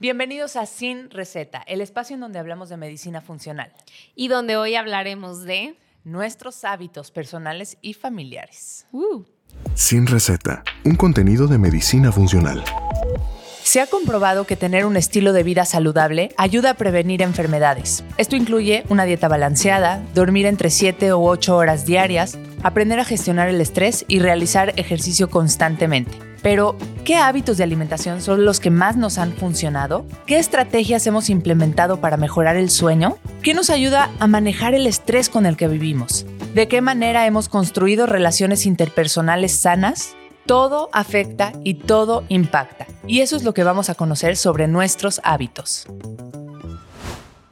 Bienvenidos a Sin Receta, el espacio en donde hablamos de medicina funcional. Y donde hoy hablaremos de nuestros hábitos personales y familiares. Sin Receta, un contenido de medicina funcional. Se ha comprobado que tener un estilo de vida saludable ayuda a prevenir enfermedades. Esto incluye una dieta balanceada, dormir entre 7 u 8 horas diarias, aprender a gestionar el estrés y realizar ejercicio constantemente. Pero, ¿qué hábitos de alimentación son los que más nos han funcionado? ¿Qué estrategias hemos implementado para mejorar el sueño? ¿Qué nos ayuda a manejar el estrés con el que vivimos? ¿De qué manera hemos construido relaciones interpersonales sanas? Todo afecta y todo impacta. Y eso es lo que vamos a conocer sobre nuestros hábitos.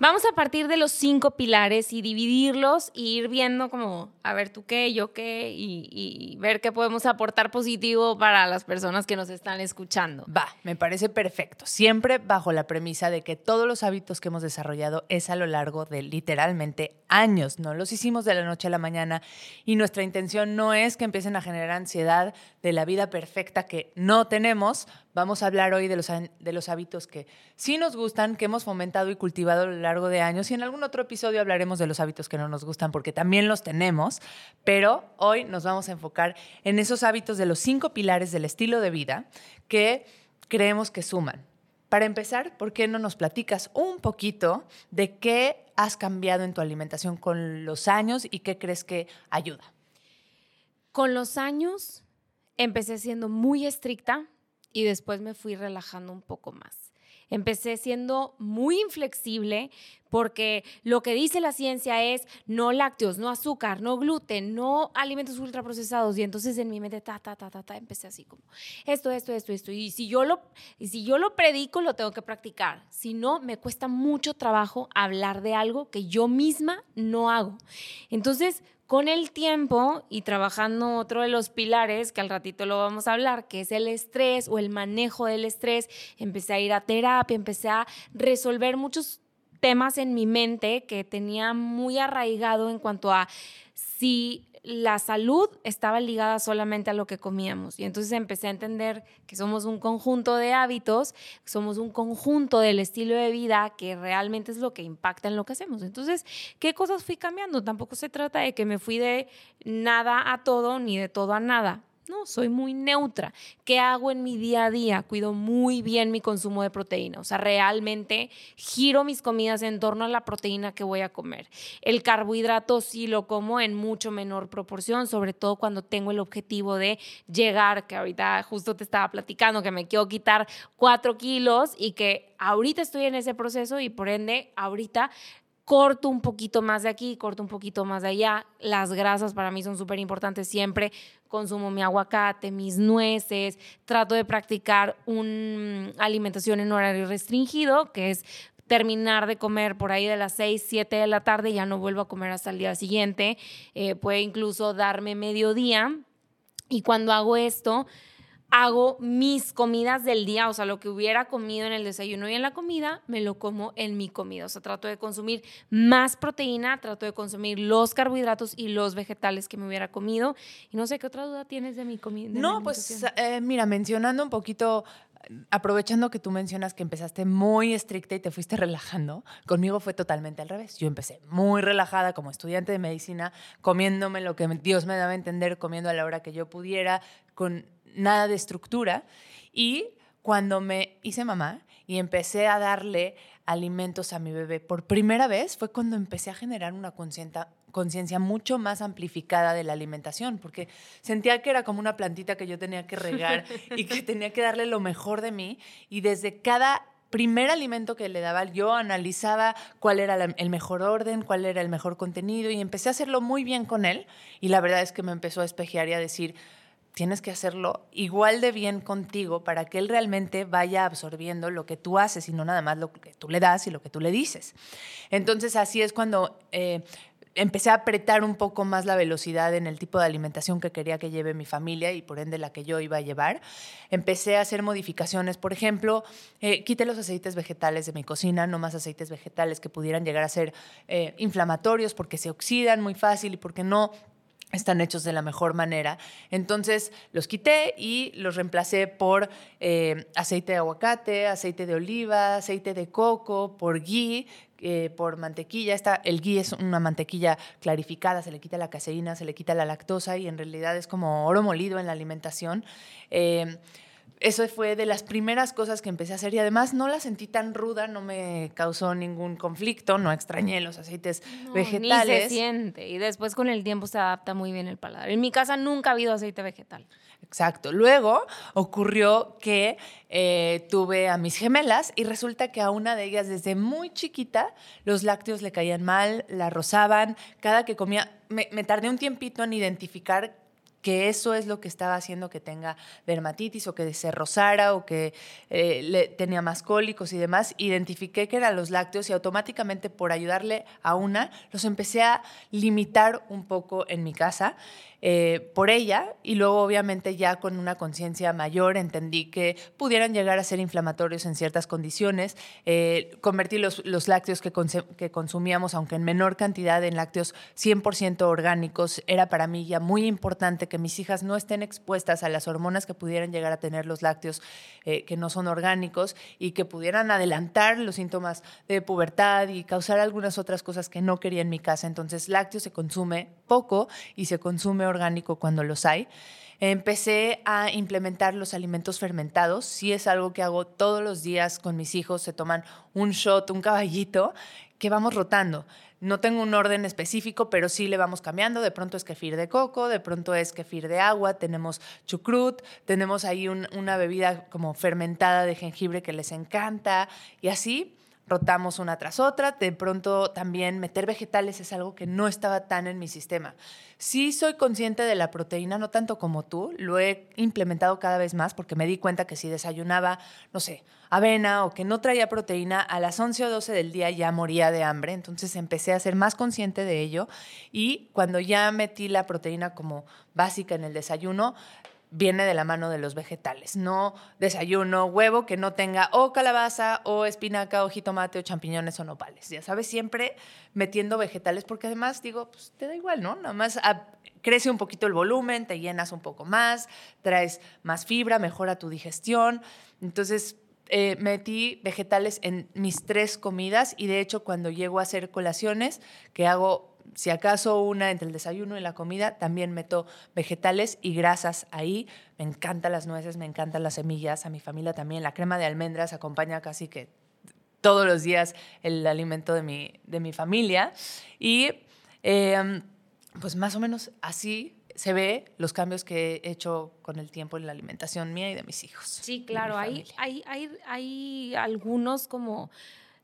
Vamos a partir de los cinco pilares y dividirlos e ir viendo como, a ver, tú qué, yo qué, y, ver qué podemos aportar positivo para las personas que nos están escuchando. Va, me parece perfecto. Siempre bajo la premisa de que todos los hábitos que hemos desarrollado es a lo largo de literalmente años, no los hicimos de la noche a la mañana y nuestra intención no es que empiecen a generar ansiedad de la vida perfecta que no tenemos. Vamos a hablar hoy de los, de los hábitos que sí nos gustan, que hemos fomentado y cultivado a lo largo de años y en algún otro episodio hablaremos de los hábitos que no nos gustan porque también los tenemos, pero hoy nos vamos a enfocar en esos hábitos de los cinco pilares del estilo de vida que creemos que suman. Para empezar, ¿por qué no nos platicas un poquito de qué has cambiado en tu alimentación con los años y qué crees que ayuda? Con los años empecé siendo muy estricta y después me fui relajando un poco más. Empecé siendo muy inflexible porque lo que dice la ciencia es no lácteos, no azúcar, no gluten, no alimentos ultraprocesados. Y entonces en mi mente, ta, ta, ta, ta, ta, empecé así como esto, esto, esto, esto. Y si yo lo, y si yo lo predico, lo tengo que practicar. Si no, me cuesta mucho trabajo hablar de algo que yo misma no hago. Entonces, con el tiempo y trabajando otro de los pilares, que al ratito lo vamos a hablar, que es el estrés o el manejo del estrés, empecé a ir a terapia, empecé a resolver muchos temas en mi mente que tenía muy arraigado en cuanto a si la salud estaba ligada solamente a lo que comíamos. Y entonces empecé a entender que somos un conjunto de hábitos, somos un conjunto del estilo de vida que realmente es lo que impacta en lo que hacemos. Entonces, ¿qué cosas fui cambiando? Tampoco se trata de que me fui de nada a todo ni de todo a nada. No, soy muy neutra. ¿Qué hago en mi día a día? Cuido muy bien mi consumo de proteína. O sea, realmente giro mis comidas en torno a la proteína que voy a comer. El carbohidrato sí lo como en mucho menor proporción, sobre todo cuando tengo el objetivo de llegar, que ahorita justo te estaba platicando, que me quiero quitar cuatro kilos y que ahorita estoy en ese proceso y por ende ahorita corto un poquito más de aquí, corto un poquito más de allá. Las grasas para mí son súper importantes siempre. Consumo mi aguacate, mis nueces, trato de practicar una alimentación en horario restringido, que es terminar de comer por ahí de las 6, 7 de la tarde, ya no vuelvo a comer hasta el día siguiente. Eh, puede incluso darme mediodía. Y cuando hago esto, hago mis comidas del día, o sea, lo que hubiera comido en el desayuno y en la comida, me lo como en mi comida. O sea, trato de consumir más proteína, trato de consumir los carbohidratos y los vegetales que me hubiera comido. Y no sé qué otra duda tienes de mi comida. No, pues eh, mira, mencionando un poquito aprovechando que tú mencionas que empezaste muy estricta y te fuiste relajando, conmigo fue totalmente al revés. Yo empecé muy relajada como estudiante de medicina, comiéndome lo que Dios me daba a entender, comiendo a la hora que yo pudiera, con nada de estructura. Y cuando me hice mamá y empecé a darle alimentos a mi bebé por primera vez, fue cuando empecé a generar una conciencia mucho más amplificada de la alimentación, porque sentía que era como una plantita que yo tenía que regar y que tenía que darle lo mejor de mí. Y desde cada primer alimento que le daba, yo analizaba cuál era el mejor orden, cuál era el mejor contenido y empecé a hacerlo muy bien con él. Y la verdad es que me empezó a espejear y a decir, tienes que hacerlo igual de bien contigo para que él realmente vaya absorbiendo lo que tú haces y no nada más lo que tú le das y lo que tú le dices. Entonces así es cuando eh, empecé a apretar un poco más la velocidad en el tipo de alimentación que quería que lleve mi familia y por ende la que yo iba a llevar. Empecé a hacer modificaciones, por ejemplo, eh, quité los aceites vegetales de mi cocina, no más aceites vegetales que pudieran llegar a ser eh, inflamatorios porque se oxidan muy fácil y porque no están hechos de la mejor manera. Entonces los quité y los reemplacé por eh, aceite de aguacate, aceite de oliva, aceite de coco, por ghee, eh, por mantequilla. El ghee es una mantequilla clarificada, se le quita la caseína, se le quita la lactosa y en realidad es como oro molido en la alimentación. Eh, eso fue de las primeras cosas que empecé a hacer y además no la sentí tan ruda, no me causó ningún conflicto, no extrañé los aceites vegetales. Ni se siente y después con el tiempo se adapta muy bien el paladar. En mi casa nunca ha habido aceite vegetal. Exacto. Luego ocurrió que eh, tuve a mis gemelas y resulta que a una de ellas desde muy chiquita los lácteos le caían mal, la rozaban, cada que comía, me, me tardé un tiempito en identificar que eso es lo que estaba haciendo que tenga dermatitis o que se rozara o que eh, le, tenía más cólicos y demás, identifiqué que eran los lácteos y automáticamente por ayudarle a una, los empecé a limitar un poco en mi casa eh, por ella y luego obviamente ya con una conciencia mayor entendí que pudieran llegar a ser inflamatorios en ciertas condiciones. Eh, convertí los, los lácteos que, que, consumíamos, aunque en menor cantidad, en lácteos 100% orgánicos. Era para mí ya muy importante que mis hijas no estén expuestas a las hormonas que pudieran llegar a tener los lácteos eh, que no son orgánicos y que pudieran adelantar los síntomas de pubertad y causar algunas otras cosas que no quería en mi casa. Entonces, lácteo se consume poco y se consume orgánico cuando los hay. Empecé a implementar los alimentos fermentados. Sí es algo que hago todos los días con mis hijos. Se toman un shot, un caballito, que vamos rotando. No tengo un orden específico, pero sí le vamos cambiando. De pronto es kefir de coco, de pronto es kefir de agua, tenemos chucrut, tenemos ahí una bebida como fermentada de jengibre que les encanta y así rotamos una tras otra. De pronto también meter vegetales es algo que no estaba tan en mi sistema. Sí soy consciente de la proteína, no tanto como tú, lo he implementado cada vez más porque me di cuenta que si desayunaba, no sé, avena o que no traía proteína, a las 11 o 12 del día ya moría de hambre. Entonces empecé a ser más consciente de ello y cuando ya metí la proteína como básica en el desayuno, viene de la mano de los vegetales. No desayuno huevo que no tenga o calabaza o espinaca o jitomate o champiñones o nopales. Ya sabes, siempre metiendo vegetales porque además digo, pues te da igual, ¿no? Nada más ah, crece un poquito el volumen, te llenas un poco más, traes más fibra, mejora tu digestión. Entonces, eh, metí vegetales en mis tres comidas y de hecho cuando llego a hacer colaciones, que hago si acaso una entre el desayuno y la comida, también meto vegetales y grasas ahí. Me encantan las nueces, me encantan las semillas, a mi familia también. La crema de almendras acompaña casi que todos los días el alimento de mi, de mi familia. Y em, pues más o menos así se ve los cambios que he hecho con el tiempo en la alimentación mía y de mis hijos. Sí, claro, hay, hay, hay, hay algunos como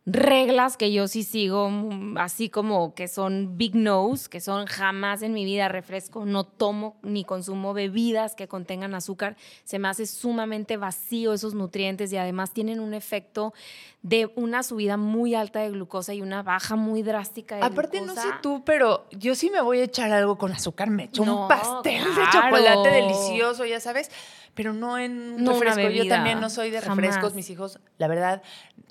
reglas que yo sí sigo, mm, así como que son big no's, que son jamás en mi vida refresco, no tomo ni consumo bebidas que contengan azúcar, se me hace sumamente vacío esos nutrientes y además tienen un efecto de una subida muy alta de glucosa y una baja muy drástica de Aparte, no sé tú, pero yo sí me voy a echar algo con azúcar, me echo un pastel de chocolate delicioso, ya sabes pero no en un refresco. Yo también no soy de refrescos. Mis hijos, la verdad,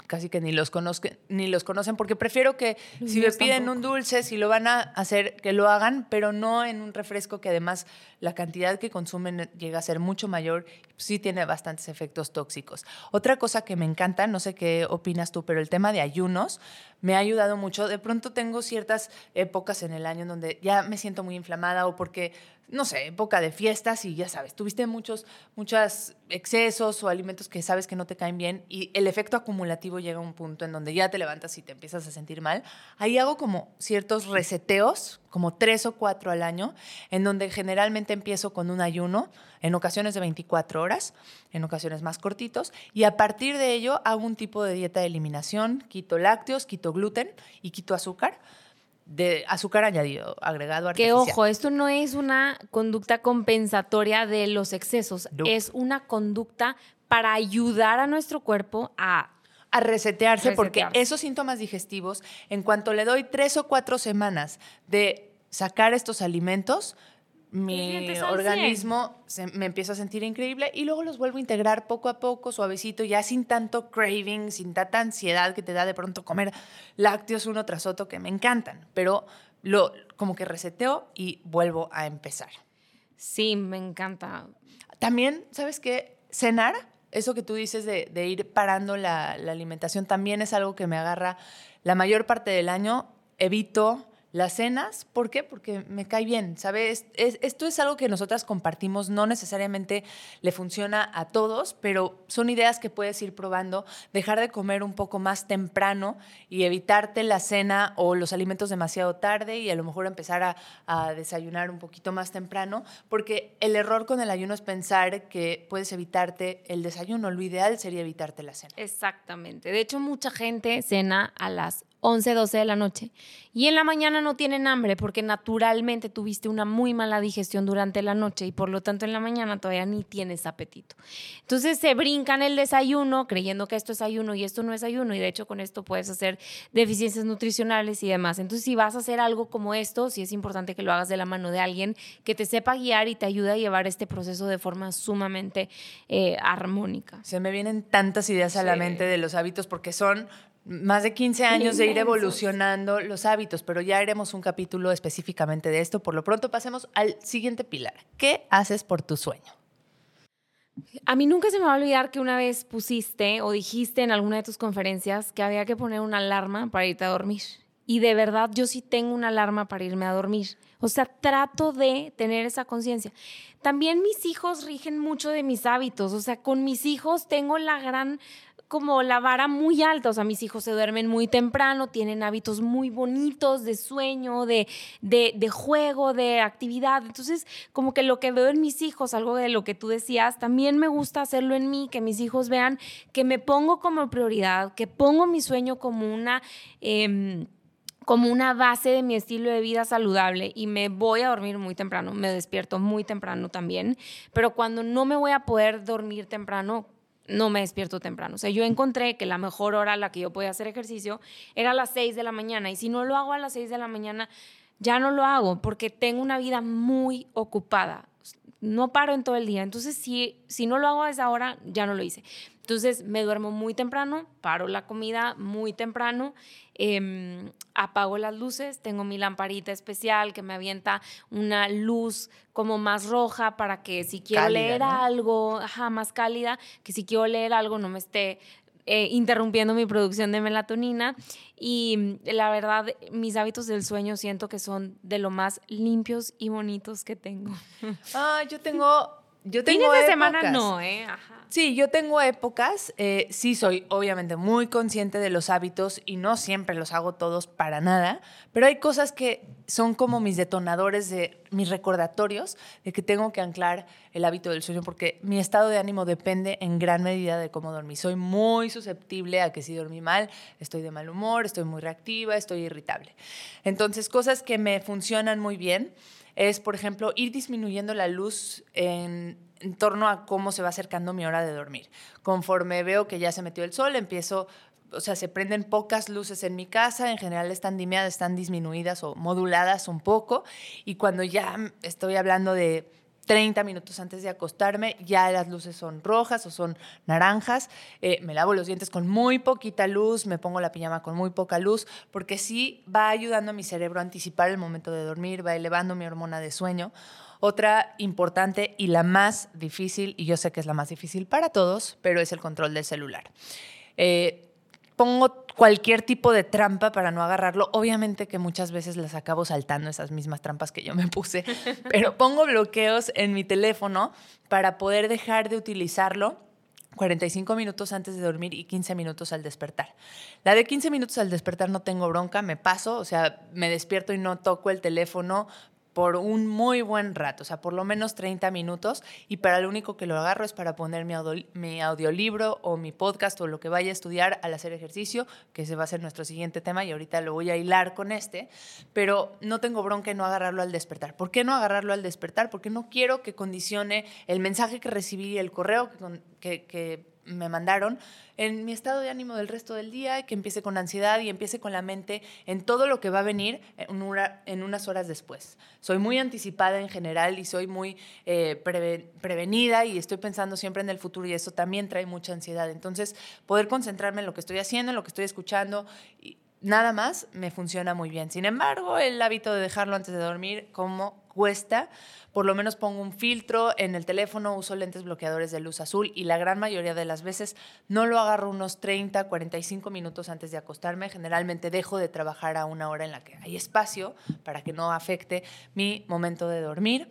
casi que ni los, conozcan, ni los conocen, porque prefiero que si me piden un dulce, si lo van a hacer, que lo hagan, pero no en un refresco que además la cantidad que consumen llega a ser mucho mayor, sí tiene bastantes efectos tóxicos. Otra cosa que me encanta, no sé qué opinas tú, pero el tema de ayunos me ha ayudado mucho. De pronto tengo ciertas épocas en el año en donde ya me siento muy inflamada o porque no sé, época de fiestas y ya sabes, tuviste muchos, muchos excesos o alimentos que sabes que no te caen bien y el efecto acumulativo llega a un punto en donde ya te levantas y te empiezas a sentir mal. Ahí hago como ciertos reseteos, como tres o cuatro al año, en donde generalmente empiezo con un ayuno, en ocasiones de 24 horas, en ocasiones más cortitos, y a partir de ello hago un tipo de dieta de eliminación, quito lácteos, quito gluten y quito azúcar de azúcar añadido, agregado artificial. Que ojo, esto no es una conducta compensatoria de los excesos, es una conducta para ayudar a nuestro cuerpo a a resetearse, porque esos síntomas digestivos, en cuanto le doy tres o cuatro semanas de sacar estos alimentos, mi organismo se, me empieza a sentir increíble y luego los vuelvo a integrar poco a poco, suavecito, ya sin tanto craving, sin tanta ansiedad que te da de pronto comer lácteos uno tras otro que me encantan, pero lo como que reseteo y vuelvo a empezar. Sí, me encanta. También, ¿sabes qué? Cenar, eso que tú dices de, de ir parando la, la alimentación, también es algo que me agarra la mayor parte del año. Evito las cenas, ¿por qué? Porque me cae bien, ¿sabes? esto es algo que nosotras compartimos, no necesariamente le funciona a todos, pero son ideas que puedes ir probando, dejar de comer un poco más temprano y evitarte la cena o los alimentos demasiado tarde y a lo mejor empezar a, a desayunar un poquito más temprano, porque el error con el ayuno es pensar que puedes evitarte el desayuno, lo ideal sería evitarte la cena. Exactamente, de hecho mucha gente cena a las 11, 12 de la noche. Y en la mañana no tienen hambre porque naturalmente tuviste una muy mala digestión durante la noche y por lo tanto en la mañana todavía ni tienes apetito. Entonces se brincan el desayuno creyendo que esto es ayuno y esto no es ayuno y de hecho con esto puedes hacer deficiencias nutricionales y demás. Entonces si vas a hacer algo como esto, sí es importante que lo hagas de la mano de alguien que te sepa guiar y te ayude a llevar este proceso de forma sumamente eh, armónica. Se me vienen tantas ideas a la mente de los hábitos porque son más de 15 años de ir evolucionando los hábitos, pero ya haremos un capítulo específicamente de esto. Por lo pronto pasemos al siguiente pilar. ¿Qué haces por tu sueño? A mí nunca se me va a olvidar que una vez pusiste o dijiste en alguna de tus conferencias que había que poner una alarma para irte a dormir. Y de verdad yo sí tengo una alarma para irme a dormir. O sea, trato de tener esa conciencia. También mis hijos rigen mucho de mis hábitos. O sea, con mis hijos tengo la gran como la vara muy alta. O sea, mis hijos se duermen muy temprano, tienen hábitos muy bonitos de sueño, de, de, juego, de actividad. Entonces, como que lo que veo en mis hijos, algo de lo que tú decías, también me gusta hacerlo en mí, que mis hijos vean que me pongo como prioridad, que pongo mi sueño como una... Em, como una base de mi estilo de vida saludable y me voy a dormir muy temprano, me despierto muy temprano también, pero cuando no me voy a poder dormir temprano, no me despierto temprano. O sea, yo encontré que la mejor hora a la que yo podía hacer ejercicio era a las 6 de la mañana y si no lo hago a las 6 de la mañana, ya no lo hago porque tengo una vida muy ocupada. No paro en todo el día. Entonces, si, si no lo hago a esa hora, ya no lo hice. Entonces me duermo muy temprano, paro la comida muy temprano, em, apago las luces, tengo mi lamparita especial que me avienta una luz como más roja para que si quiero leer algo, ajá, más cálida, que si quiero leer algo no me esté eh, interrumpiendo mi producción de melatonina. Y la verdad, mis hábitos del sueño siento que son de lo más limpios y bonitos que tengo. Ah, yo tengo yo tengo Fines de semana no, ¿eh? Sí, yo tengo épocas. Eh, sí, soy obviamente muy consciente de los hábitos y no siempre los hago todos para nada, pero hay cosas que son como mis detonadores de mis recordatorios de que tengo que anclar el hábito del sueño porque mi estado de ánimo depende en gran medida de cómo dormí. Soy muy susceptible a que si dormí mal, estoy de mal humor, estoy muy reactiva, estoy irritable. Entonces, cosas que me funcionan muy bien es, por ejemplo, ir disminuyendo la luz en, torno a cómo se va acercando mi hora de dormir. Conforme veo que ya se metió el sol, empiezo o sea, se prenden pocas luces en mi casa, en general están dimeadas, están disminuidas o moduladas un poco, y cuando ya estoy hablando de 30 minutos antes de acostarme, ya las luces son rojas o son naranjas. Eh, me lavo los dientes con muy poquita luz, me pongo la pijama con muy poca luz, porque sí va ayudando a mi cerebro a anticipar el momento de dormir, va elevando mi hormona de sueño. Otra importante y la más difícil, y yo sé que es la más difícil para todos, pero es el control del celular. Eh, pongo cualquier tipo de trampa para no agarrarlo. Obviamente que muchas veces las acabo saltando esas mismas trampas que yo me puse, pero pongo bloqueos en mi teléfono para poder dejar de utilizarlo 45 minutos antes de dormir y 15 minutos al despertar. La de 15 minutos al despertar no tengo bronca, me paso, o sea, me despierto y no toco el teléfono por un muy buen rato, o sea, por lo menos 30 minutos, y para lo único que lo agarro es para poner mi, audiolibro o mi podcast o lo que vaya a estudiar al hacer ejercicio, que ese va a ser nuestro siguiente tema y ahorita lo voy a hilar con este, pero no tengo bronca en no agarrarlo al despertar. ¿Por qué no agarrarlo al despertar? Porque no quiero que condicione el mensaje que recibí, el correo que, que me mandaron en mi estado de ánimo del resto del día, que empiece con ansiedad y empiece con la mente en todo lo que va a venir en, unas horas después. Soy muy anticipada en general y soy muy eh, prevenida y estoy pensando siempre en el futuro y eso también trae mucha ansiedad. Entonces, poder concentrarme en lo que estoy haciendo, en lo que estoy escuchando. nada más me funciona muy bien. Sin embargo, el hábito de dejarlo antes de dormir, como cuesta, por lo menos pongo un filtro en el teléfono, uso lentes bloqueadores de luz azul y la gran mayoría de las veces no lo agarro unos 30, 45 minutos antes de acostarme. Generalmente dejo de trabajar a una hora en la que hay espacio para que no afecte mi momento de dormir.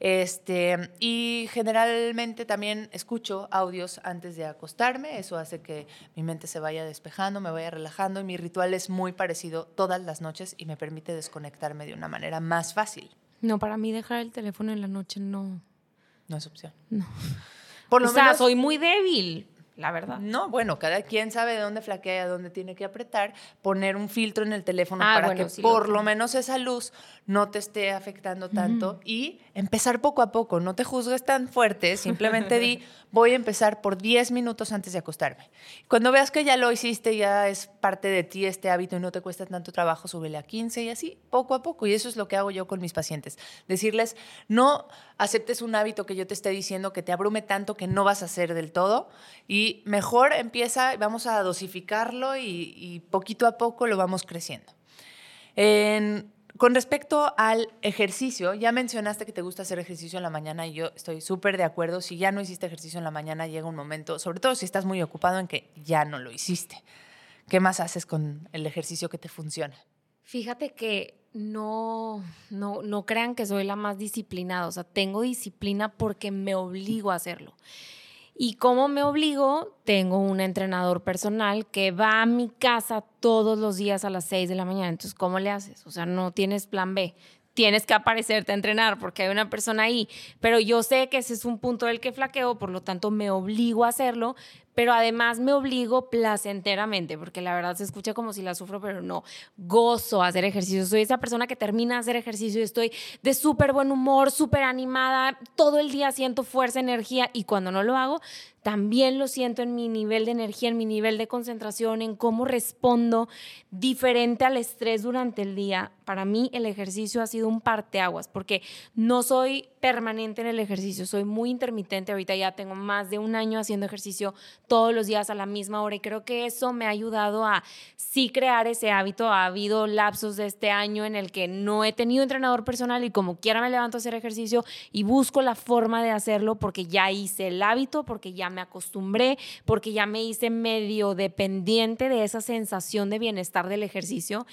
Este, y generalmente también escucho audios antes de acostarme, eso hace que mi mente se vaya despejando, me vaya relajando y mi ritual es muy parecido todas las noches y me permite desconectarme de una manera más fácil. No, para mí dejar el teléfono en la noche no. No es opción. No. Por lo o sea, soy muy débil, la verdad. No, bueno, cada quien sabe de dónde flaquea, dónde tiene que apretar, poner un filtro en el teléfono Ah, para bueno, que sí, por lo menos esa luz no te esté afectando tanto y empezar poco a poco, no te juzgues tan fuerte, simplemente di, voy a empezar por 10 minutos antes de acostarme. Cuando veas que ya lo hiciste, ya es parte de ti este hábito y no te cuesta tanto trabajo, súbele a 15 y así, poco a poco. Y eso es lo que hago yo con mis pacientes. Decirles, no aceptes un hábito que yo te esté diciendo que te abrume tanto que no vas a hacer del todo y mejor empieza, vamos a dosificarlo y, y poquito a poco lo vamos creciendo. En- con respecto al ejercicio, ya mencionaste que te gusta hacer ejercicio en la mañana y yo estoy súper de acuerdo. Si ya no hiciste ejercicio en la mañana, llega un momento, sobre todo si estás muy ocupado en que ya no lo hiciste. ¿Qué más haces con el ejercicio que te funciona? Fíjate que no, no, no crean que soy la más disciplinada. O sea, tengo disciplina porque me obligo a hacerlo. Y como me obligo, tengo un entrenador personal que va a mi casa todos los días a las 6 de la mañana. Entonces, ¿cómo le haces? O sea, no tienes plan B. Tienes que aparecerte a entrenar porque hay una persona ahí. Pero yo sé que ese es un punto del que flaqueo, por lo tanto me obligo a hacerlo, pero además me obligo placenteramente, porque la verdad se escucha como si la sufro, pero no. Gozo hacer ejercicio. Soy esa persona que termina de hacer ejercicio y estoy de súper buen humor, súper animada, todo el día siento fuerza, energía y cuando no lo hago, también lo siento en mi nivel de energía, en mi nivel de concentración, en cómo respondo diferente al estrés durante el día. Para mí el ejercicio ha sido un parteaguas porque no soy permanente en el ejercicio, soy muy intermitente. Ahorita ya tengo más de un año haciendo ejercicio todos los días a la misma hora y creo que eso me ha ayudado a sí crear ese hábito. Ha habido lapsos de este año en el que no he tenido entrenador personal y como quiera me levanto a hacer ejercicio y busco la forma de hacerlo porque ya hice el hábito, porque ya me acostumbré, porque ya me hice medio dependiente de esa sensación de bienestar del ejercicio.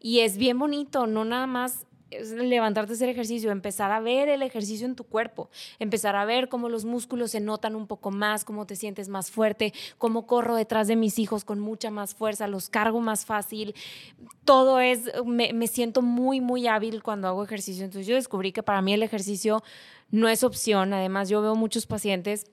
Y es bien bonito, no nada más levantarte a hacer ejercicio, empezar a ver el ejercicio en tu cuerpo, empezar a ver cómo los músculos se notan un poco más, cómo te sientes más fuerte, cómo corro detrás de mis hijos con mucha más fuerza, los cargo más fácil. Todo es, me, me siento muy, muy hábil cuando hago ejercicio. Entonces yo descubrí que para mí el ejercicio no es opción. Además, yo veo muchos pacientes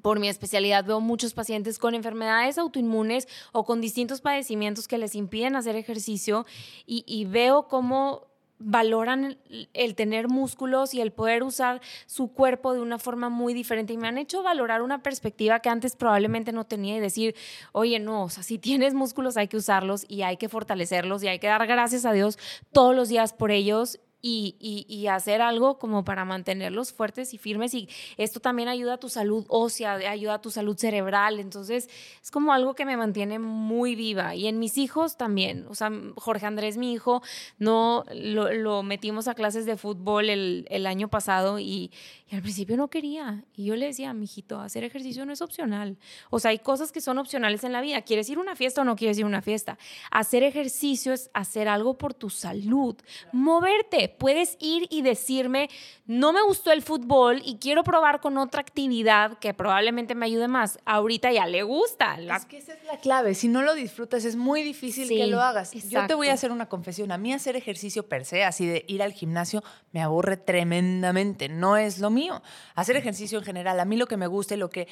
por mi especialidad veo muchos pacientes con enfermedades autoinmunes o con distintos padecimientos que les impiden hacer ejercicio y, veo cómo valoran el, el, tener músculos y el poder usar su cuerpo de una forma muy diferente. Y me han hecho valorar una perspectiva que antes probablemente no tenía y decir, oye, no, o sea, si tienes músculos hay que usarlos y hay que fortalecerlos y hay que dar gracias a Dios todos los días por ellos y, y, hacer algo como para mantenerlos fuertes y firmes. Y esto también ayuda a tu salud ósea, ayuda a tu salud cerebral. Entonces, es como algo que me mantiene muy viva. Y en mis hijos también. O sea, Jorge Andrés, mi hijo, no lo, metimos a clases de fútbol el, el año pasado y, y, al principio no quería. Y yo le decía, mijito, hacer ejercicio no es opcional. O sea, hay cosas que son opcionales en la vida. ¿Quieres ir a una fiesta o no quieres ir a una fiesta? Hacer ejercicio es hacer algo por tu salud. Moverte puedes ir y decirme, no me gustó el fútbol y quiero probar con otra actividad que probablemente me ayude más. Ahorita ya le gusta. La... Es que esa es la clave. Si no lo disfrutas, es muy difícil sí, que lo hagas. Exacto. Yo te voy a hacer una confesión. A mí hacer ejercicio per se, así de ir al gimnasio, me aburre tremendamente. No es lo mío. Hacer ejercicio en general, a mí lo que me gusta y lo que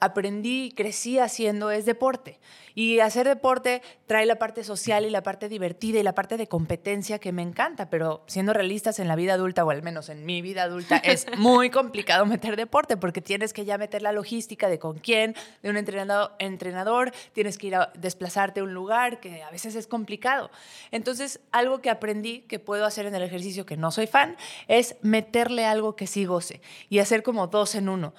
aprendí y crecí haciendo es deporte. Y hacer deporte trae la parte social y la parte divertida y la parte de competencia que me encanta, pero siendo realistas en la vida adulta, o al menos en mi vida adulta, es muy complicado meter deporte porque tienes que ya meter la logística de con quién, de un entrenador, entrenador tienes que ir a desplazarte a un lugar que a veces es complicado. Entonces, algo que aprendí que puedo hacer en el ejercicio, que no soy fan, es meterle algo que sí goce y hacer como dos en uno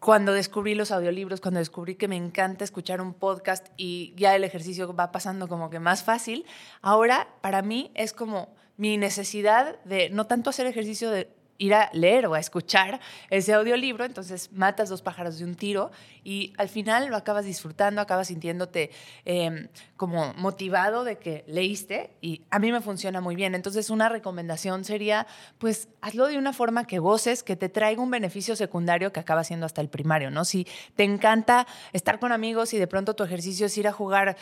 cuando descubrí los audiolibros, cuando descubrí que me encanta escuchar un podcast y ya el ejercicio va pasando como que más fácil, ahora para mí es como mi necesidad de no tanto hacer ejercicio de ir a leer o a escuchar ese audiolibro, entonces matas dos pájaros de un tiro y al final lo acabas disfrutando, acabas sintiéndote em, como motivado de que leíste y a mí me funciona muy bien. Entonces una recomendación sería, pues hazlo de una forma que goces, que te traiga un beneficio secundario que acaba siendo hasta el primario, ¿no? Si te encanta estar con amigos y de pronto tu ejercicio es ir a jugar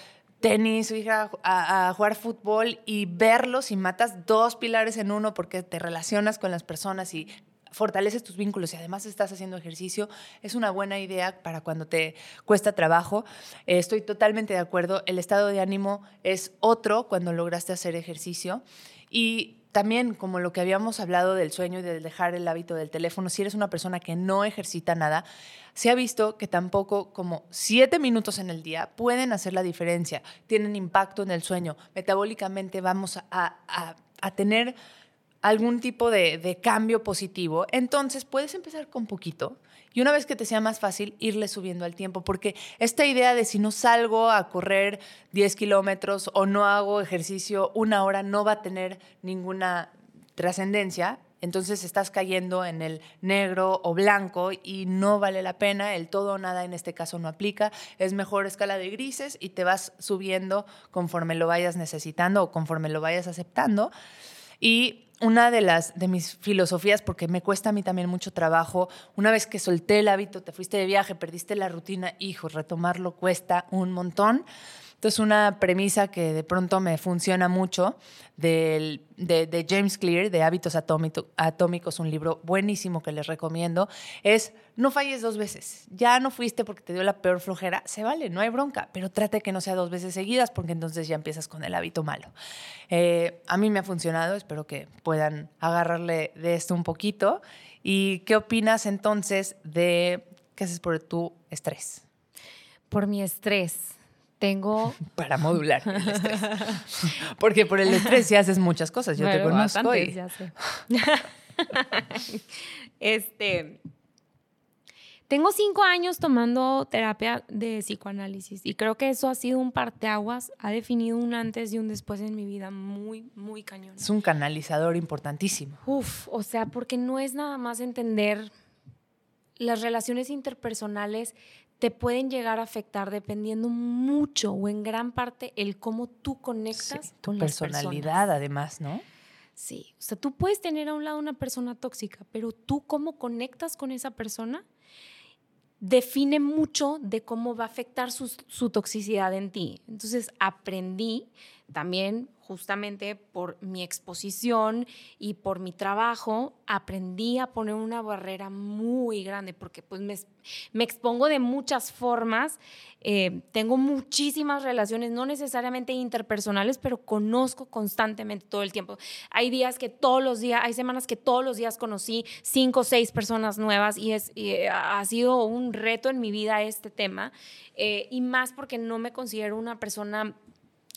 tenis o ir a, jugar fútbol y verlos y matas dos pilares en uno porque te relacionas con las personas y fortaleces tus vínculos y además estás haciendo ejercicio, es una buena idea para cuando te cuesta trabajo. Eh, estoy totalmente de acuerdo. El estado de ánimo es otro cuando lograste hacer ejercicio. Y también, como lo que habíamos hablado del sueño y de dejar el hábito del teléfono, si eres una persona que no ejercita nada, se ha visto que tampoco como siete minutos en el día pueden hacer la diferencia, tienen impacto en el sueño. Metabólicamente vamos a, tener algún tipo de, de, cambio positivo. Entonces puedes empezar con poquito y una vez que te sea más fácil, irle subiendo al tiempo, porque esta idea de si no salgo a correr 10 kilómetros o no hago ejercicio una hora no va a tener ninguna trascendencia. Entonces estás cayendo en el negro o blanco y no vale la pena, el todo o nada en este caso no aplica, es mejor escala de grises y te vas subiendo conforme lo vayas necesitando o conforme lo vayas aceptando. Y una de las de mis filosofías, porque me cuesta a mí también mucho trabajo, una vez que solté el hábito, te fuiste de viaje, perdiste la rutina, hijo, retomarlo cuesta un montón. Entonces, una premisa que de pronto me funciona mucho de, de, James Clear, de Hábitos Atómicos, un libro buenísimo que les recomiendo, es no falles dos veces. Ya no fuiste porque te dio la peor flojera, se vale, no hay bronca, pero trate que no sea dos veces seguidas porque entonces ya empiezas con el hábito malo. Eh, a mí me ha funcionado, espero que puedan agarrarle de esto un poquito. ¿Y qué opinas entonces de qué haces por tu estrés? Por mi estrés tengo... Para modular el estrés. Porque por el estrés sí haces muchas cosas. Yo te conozco y... ya sé. este... Tengo cinco años tomando terapia de psicoanálisis y creo que eso ha sido un parteaguas, ha definido un antes y un después en mi vida muy, muy cañón. Es un canalizador importantísimo. Uf, o sea, porque no es nada más entender las relaciones interpersonales te pueden llegar a afectar dependiendo mucho o en gran parte el cómo tú conectas tu personalidad además, ¿no? Sí, o sea, tú puedes tener a un lado una persona tóxica, pero tú cómo conectas con esa persona define mucho de cómo va a afectar su, su toxicidad en ti. Entonces aprendí también justamente por mi exposición y por mi trabajo, aprendí a poner una barrera muy grande porque pues me, expongo de muchas formas, eh, tengo muchísimas relaciones, no necesariamente interpersonales, pero conozco constantemente todo el tiempo. Hay días que todos los días, hay semanas que todos los días conocí cinco o seis personas nuevas y, es, eh, ha sido un reto en mi vida este tema, eh, y más porque no me considero una persona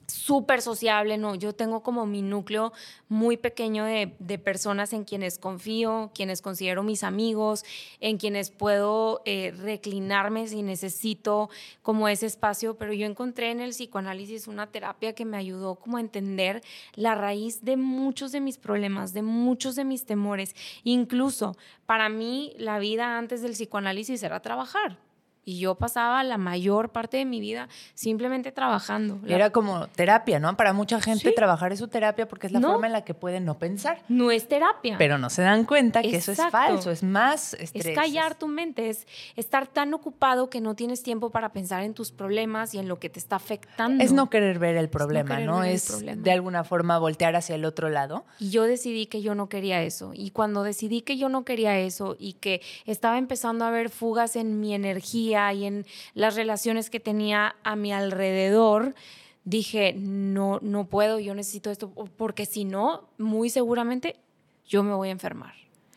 súper sociable, no, yo tengo como mi núcleo muy pequeño de, personas en quienes confío, quienes considero mis amigos, en quienes puedo eh, reclinarme si necesito como ese espacio, pero yo encontré en el psicoanálisis una terapia que me ayudó como a entender la raíz de muchos de mis problemas, de muchos de mis temores, incluso para mí la vida antes del psicoanálisis era trabajar, y yo pasaba la mayor parte de mi vida simplemente trabajando. Era como terapia, ¿no? Para mucha gente trabajar es su terapia porque es la forma en la que pueden no pensar. No es terapia. Pero no se dan cuenta que eso es falso, es más estrés. Es callar tu mente, es estar tan ocupado que no tienes tiempo para pensar en tus problemas y en lo que te está afectando. Es no querer ver el problema, ¿no? Es de alguna forma voltear hacia el otro lado. Y yo decidí que yo no quería eso. Y cuando decidí que yo no quería eso y que estaba empezando a ver fugas en mi energía, y en las relaciones que tenía a mi alrededor, dije, no, no puedo, yo necesito esto, porque si no, muy seguramente yo me voy a enfermar.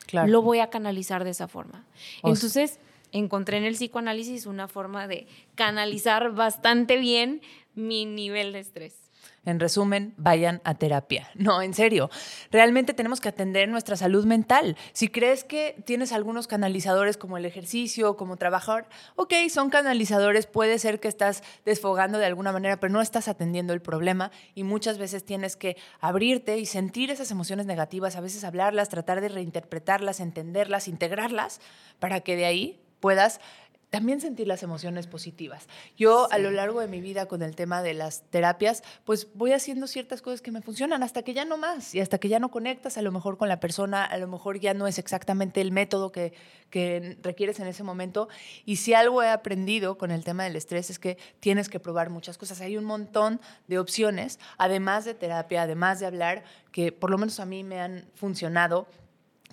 Claro. Lo voy a canalizar de esa forma. Entonces, encontré en el psicoanálisis una forma de canalizar bastante bien mi nivel de estrés. En resumen, vayan a terapia. No, en serio. Realmente tenemos que atender nuestra salud mental. Si crees que tienes algunos canalizadores como el ejercicio, como trabajar, ok, son canalizadores, puede ser que estás desfogando de alguna manera, pero no estás atendiendo el problema y muchas veces tienes que abrirte y sentir esas emociones negativas, a veces hablarlas, tratar de reinterpretarlas, entenderlas, integrarlas, para que de ahí puedas también sentir las emociones positivas. Yo a lo largo de mi vida con el tema de las terapias, pues voy haciendo ciertas cosas que me funcionan hasta que ya no más y hasta que ya no conectas a lo mejor con la persona, a lo mejor ya no es exactamente el método que, que requieres en ese momento. Y si algo he aprendido con el tema del estrés es que tienes que probar muchas cosas. Hay un montón de opciones, además de terapia, además de hablar, que por lo menos a mí me han funcionado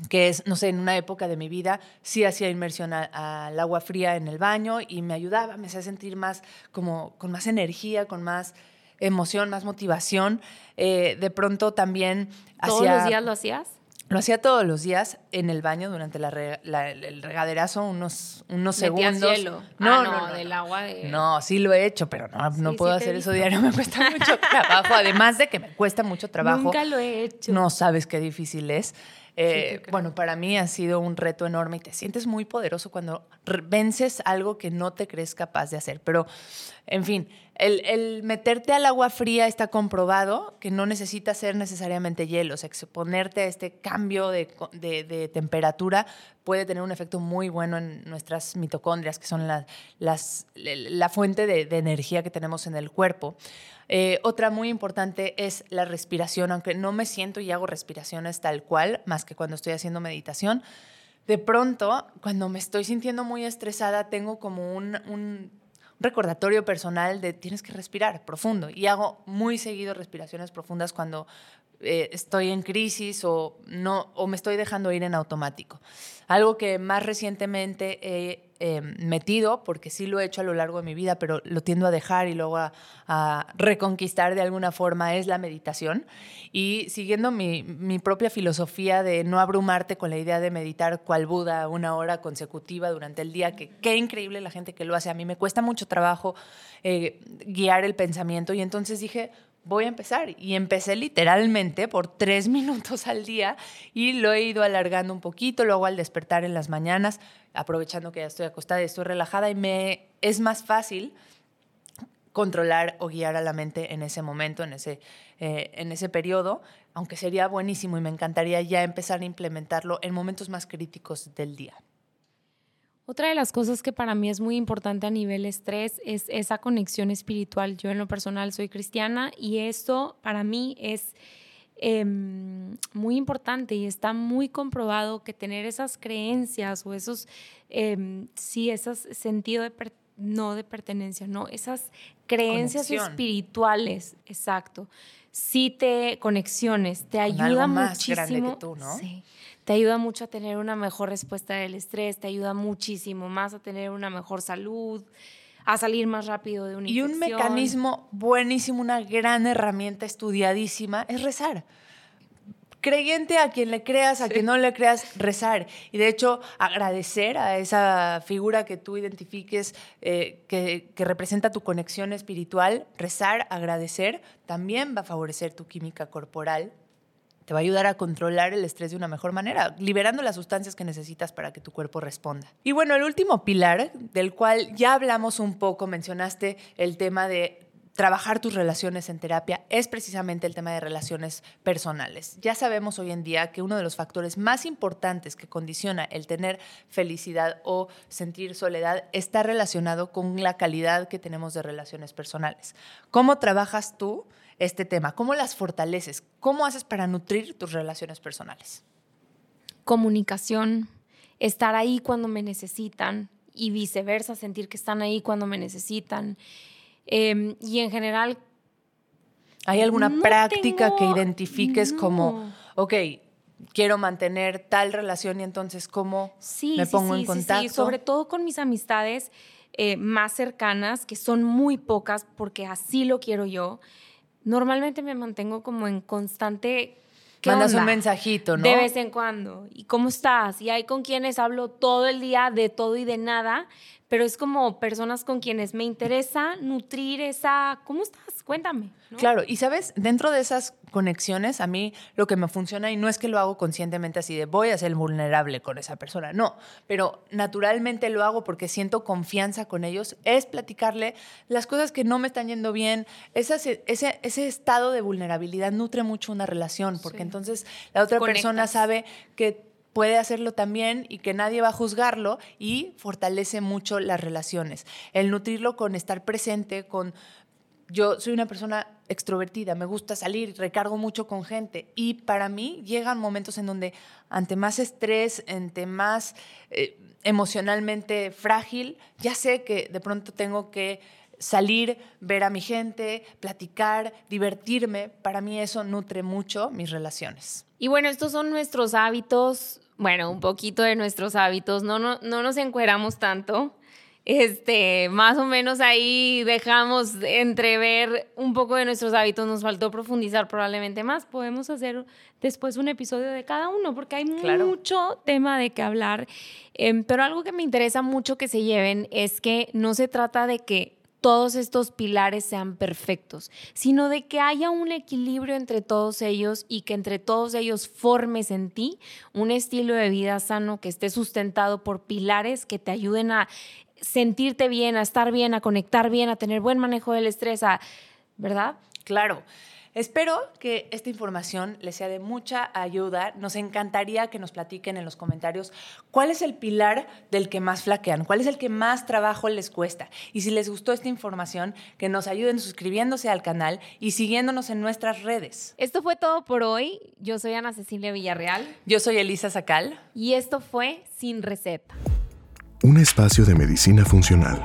que es, no sé, en una época de mi vida sí hacía inmersión al agua fría en el baño y me ayudaba, me hacía sentir más como con más energía, con más emoción, más motivación. Eh, de pronto también ¿Todos los días lo hacías? Lo hacía todos los días en el baño durante el regaderazo, unos, unos segundos. Hielo? No, ah, no, no, del agua. No, sí lo he hecho, pero no, no puedo hacer eso diario. Me cuesta mucho trabajo. Además de que me cuesta mucho trabajo. Nunca lo he hecho. No sabes qué difícil es. Eh, bueno, para mí ha sido un reto enorme y te sientes muy poderoso cuando vences algo que no te crees capaz de hacer. Pero, en fin, el, meterte al agua fría está comprobado que no necesita ser necesariamente hielo. Exponerte a este cambio de, temperatura puede tener un efecto muy bueno en nuestras mitocondrias, que son la, la fuente de energía que tenemos en el cuerpo. Eh, otra muy importante es la respiración, aunque no me siento y hago respiraciones tal cual, más que cuando estoy haciendo meditación. De pronto, cuando me estoy sintiendo muy estresada, tengo como un, recordatorio personal de tienes que respirar profundo. Y hago muy seguido respiraciones profundas cuando eh, estoy en crisis o, no, o me estoy dejando ir en automático. Algo que más recientemente he eh, metido, porque sí lo he hecho a lo largo de mi vida, pero lo tiendo a dejar y luego a, reconquistar de alguna forma, es la meditación. Y siguiendo mi, propia filosofía de no abrumarte con la idea de meditar cual Buda una hora consecutiva durante el día, que qué increíble la gente que lo hace. A mí me cuesta mucho trabajo eh, guiar el pensamiento y entonces dije, voy a empezar. Y empecé literalmente por tres minutos al día y lo he ido alargando un poquito, luego al despertar en las mañanas aprovechando que ya estoy acostada y estoy relajada y me es más fácil controlar o guiar a la mente en ese momento, en ese, eh, en ese periodo, aunque sería buenísimo y me encantaría ya empezar a implementarlo en momentos más críticos del día. Otra de las cosas que para mí es muy importante a nivel estrés es esa conexión espiritual. Yo en lo personal soy cristiana y esto para mí es Em, muy importante y está muy comprobado que tener esas creencias o esos, eh, sí, esos sentido de, no de pertenencia, no, esas creencias espirituales, exacto, sí te conexiones, te ayuda muchísimo. te ayuda mucho a tener una mejor respuesta del estrés, te ayuda muchísimo más a tener una mejor salud, a salir más rápido de una Y un mecanismo buenísimo, una gran herramienta estudiadísima es rezar creyente a quien le creas, a quien no le creas, rezar. Y de hecho, agradecer a esa figura que tú identifiques, eh, que, que, representa tu conexión espiritual, rezar, agradecer, también va a favorecer tu química corporal. Te va a ayudar a controlar el estrés de una mejor manera, liberando las sustancias que necesitas para que tu cuerpo responda. Y bueno, el último pilar, del cual ya hablamos un poco, mencionaste el tema de trabajar tus relaciones en terapia es precisamente el tema de relaciones personales. Ya sabemos hoy en día que uno de los factores más importantes que condiciona el tener felicidad o sentir soledad está relacionado con la calidad que tenemos de relaciones personales. ¿Cómo trabajas tú este tema? ¿Cómo las fortaleces? ¿Cómo haces para nutrir tus relaciones personales? Comunicación, estar ahí cuando me necesitan y viceversa, sentir que están ahí cuando me necesitan Em, y en general... ¿Hay alguna práctica que identifiques como, ok, quiero mantener tal relación y entonces cómo me pongo en contacto? Sí, sobre todo con mis amistades eh, más cercanas, que son muy pocas porque así lo quiero yo. Normalmente me mantengo como en constante ¿Qué Mandas onda? un mensajito, ¿no? De vez en cuando. ¿Y cómo estás? Y hay con quienes hablo todo el día de todo y de nada, pero es como personas con quienes me interesa nutrir esa... ¿Cómo estás? Cuéntame. ¿no? Claro, y sabes, dentro de esas conexiones, a mí lo que me funciona, y no es que lo hago conscientemente así de voy a ser vulnerable con esa persona, no, pero naturalmente lo hago porque siento confianza con ellos, es platicarle las cosas que no me están yendo bien, ese, ese, ese estado de vulnerabilidad nutre mucho una relación, porque Sí. entonces la otra persona sabe que puede hacerlo también y que nadie va a juzgarlo y fortalece mucho las relaciones. El nutrirlo con estar presente, con yo soy una persona extrovertida, me gusta salir, recargo mucho con gente y para mí llegan momentos en donde ante más estrés, ante más eh, emocionalmente frágil, ya sé que de pronto tengo que salir, ver a mi gente, platicar, divertirme. Para mí eso nutre mucho mis relaciones. Y bueno, estos son nuestros hábitos, bueno, un poquito de nuestros hábitos, no, no, no nos encueramos tanto. Este, más o menos ahí dejamos entrever un poco de nuestros hábitos, nos faltó profundizar probablemente más. Podemos hacer después un episodio de cada uno porque hay Claro. mucho tema de qué hablar. Em, pero algo que me interesa mucho que se lleven es que no se trata de que todos estos pilares sean perfectos, sino de que haya un equilibrio entre todos ellos y que entre todos ellos formes en ti un estilo de vida sano que esté sustentado por pilares que te ayuden a sentirte bien, a estar bien, a conectar bien, a tener buen manejo del estrés, ¿verdad? Claro. Espero que esta información les sea de mucha ayuda. Nos encantaría que nos platiquen en los comentarios cuál es el pilar del que más flaquean, cuál es el que más trabajo les cuesta. Y si les gustó esta información, que nos ayuden suscribiéndose al canal y siguiéndonos en nuestras redes. Esto fue todo por hoy. Yo soy Ana Cecilia Villarreal Yo soy Elisa Sacal. y esto fue Sin Receta. Un espacio de medicina funcional